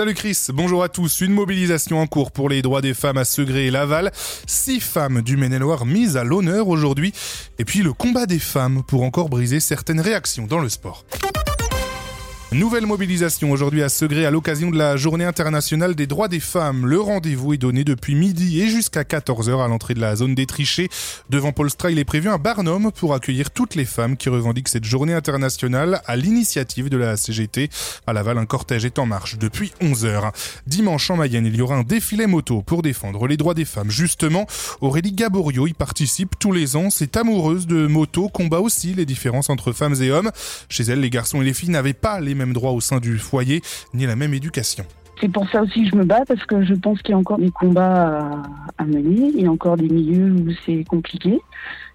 Salut Chris, bonjour à tous. Une mobilisation en cours pour les droits des femmes à Segré et Laval. Six femmes du Maine-et-Loire mises à l'honneur aujourd'hui. Et puis le combat des femmes pour encore briser certaines réactions dans le sport. Nouvelle mobilisation aujourd'hui à Segré à l'occasion de la journée internationale des droits des femmes. Le rendez-vous est donné depuis midi et jusqu'à 14h à l'entrée de la zone des trichés. Devant Polstra, il est prévu un barnum pour accueillir toutes les femmes qui revendiquent cette journée internationale à l'initiative de la CGT. À Laval, un cortège est en marche depuis 11h. Dimanche en Mayenne, il y aura un défilé moto pour défendre les droits des femmes. Justement, Aurélie Gaborio y participe tous les ans. C'est amoureuse de moto, combat aussi les différences entre femmes et hommes. Chez elle, les garçons et les filles n'avaient pas les même droit au sein du foyer, ni la même éducation. C'est pour ça aussi que je me bats, parce que je pense qu'il y a encore des combats à, mener, il y a encore des milieux où c'est compliqué.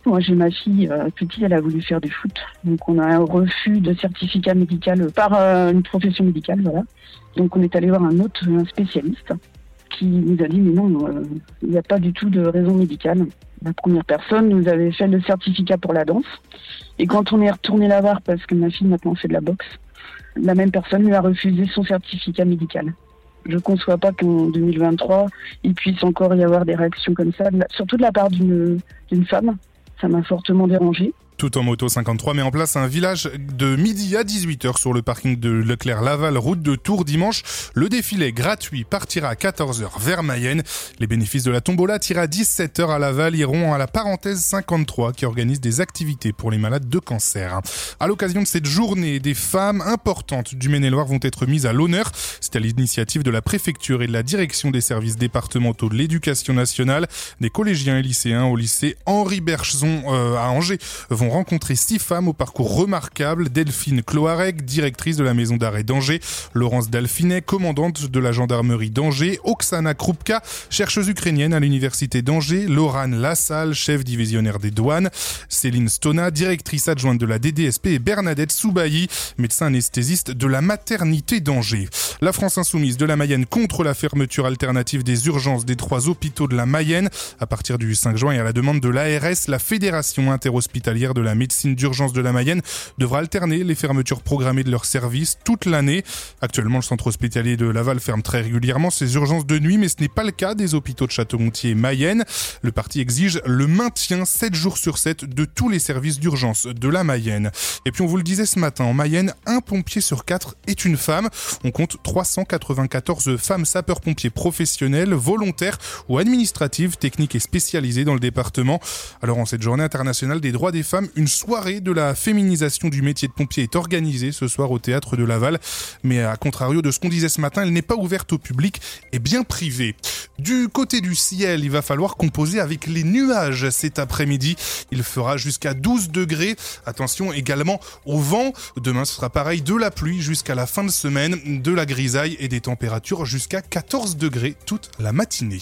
Moi, j'ai ma fille euh, petite, elle a voulu faire du foot. Donc, on a un refus de certificat médical par euh, une profession médicale, voilà. Donc, on est allé voir un autre un spécialiste qui nous a dit, mais non, euh, il n'y a pas du tout de raison médicale. La première personne nous avait fait le certificat pour la danse. Et quand on est retourné la voir, parce que ma fille maintenant fait de la boxe, la même personne lui a refusé son certificat médical. Je ne conçois pas qu'en 2023, il puisse encore y avoir des réactions comme ça, surtout de la part d'une femme. Ça m'a fortement dérangé. Tout en moto 53 met en place un village de midi à 18h sur le parking de Leclerc-Laval, route de Tours dimanche. Le défilé gratuit partira à 14h vers Mayenne. Les bénéfices de la tombola tirent à 17h à Laval iront à la parenthèse 53 qui organise des activités pour les malades de cancer. À l'occasion de cette journée, des femmes importantes du Maine-et-Loire vont être mises à l'honneur. C'est à l'initiative de la préfecture et de la direction des services départementaux de l'éducation nationale. Des collégiens et lycéens au lycée Henri Berchson euh, à Angers vont rencontrer six femmes au parcours remarquable. Delphine Cloarec, directrice de la maison d'arrêt d'Angers. Laurence Dalfinet, commandante de la gendarmerie d'Angers. Oksana Krupka, chercheuse ukrainienne à l'université d'Angers. Laurane Lassalle, chef divisionnaire des douanes. Céline Stona, directrice adjointe de la DDSP. Et Bernadette Soubailly, médecin anesthésiste de la maternité d'Angers. La France insoumise de la Mayenne contre la fermeture alternative des urgences des trois hôpitaux de la Mayenne. À partir du 5 juin et à la demande de l'ARS, la Fédération interhospitalière de la médecine d'urgence de la Mayenne devra alterner les fermetures programmées de leurs services toute l'année. Actuellement, le centre hospitalier de Laval ferme très régulièrement ses urgences de nuit, mais ce n'est pas le cas des hôpitaux de Château-Gontier et Mayenne. Le parti exige le maintien 7 jours sur 7 de tous les services d'urgence de la Mayenne. Et puis on vous le disait ce matin, en Mayenne, un pompier sur quatre est une femme. On compte 394 femmes sapeurs-pompiers professionnelles, volontaires ou administratives, techniques et spécialisées dans le département. Alors en cette journée internationale des droits des femmes, une soirée de la féminisation du métier de pompier est organisée ce soir au théâtre de Laval. Mais à contrario de ce qu'on disait ce matin, elle n'est pas ouverte au public et bien privée. Du côté du ciel, il va falloir composer avec les nuages cet après-midi. Il fera jusqu'à 12 degrés. Attention également au vent. Demain, ce sera pareil de la pluie jusqu'à la fin de semaine, de la grisaille et des températures jusqu'à 14 degrés toute la matinée.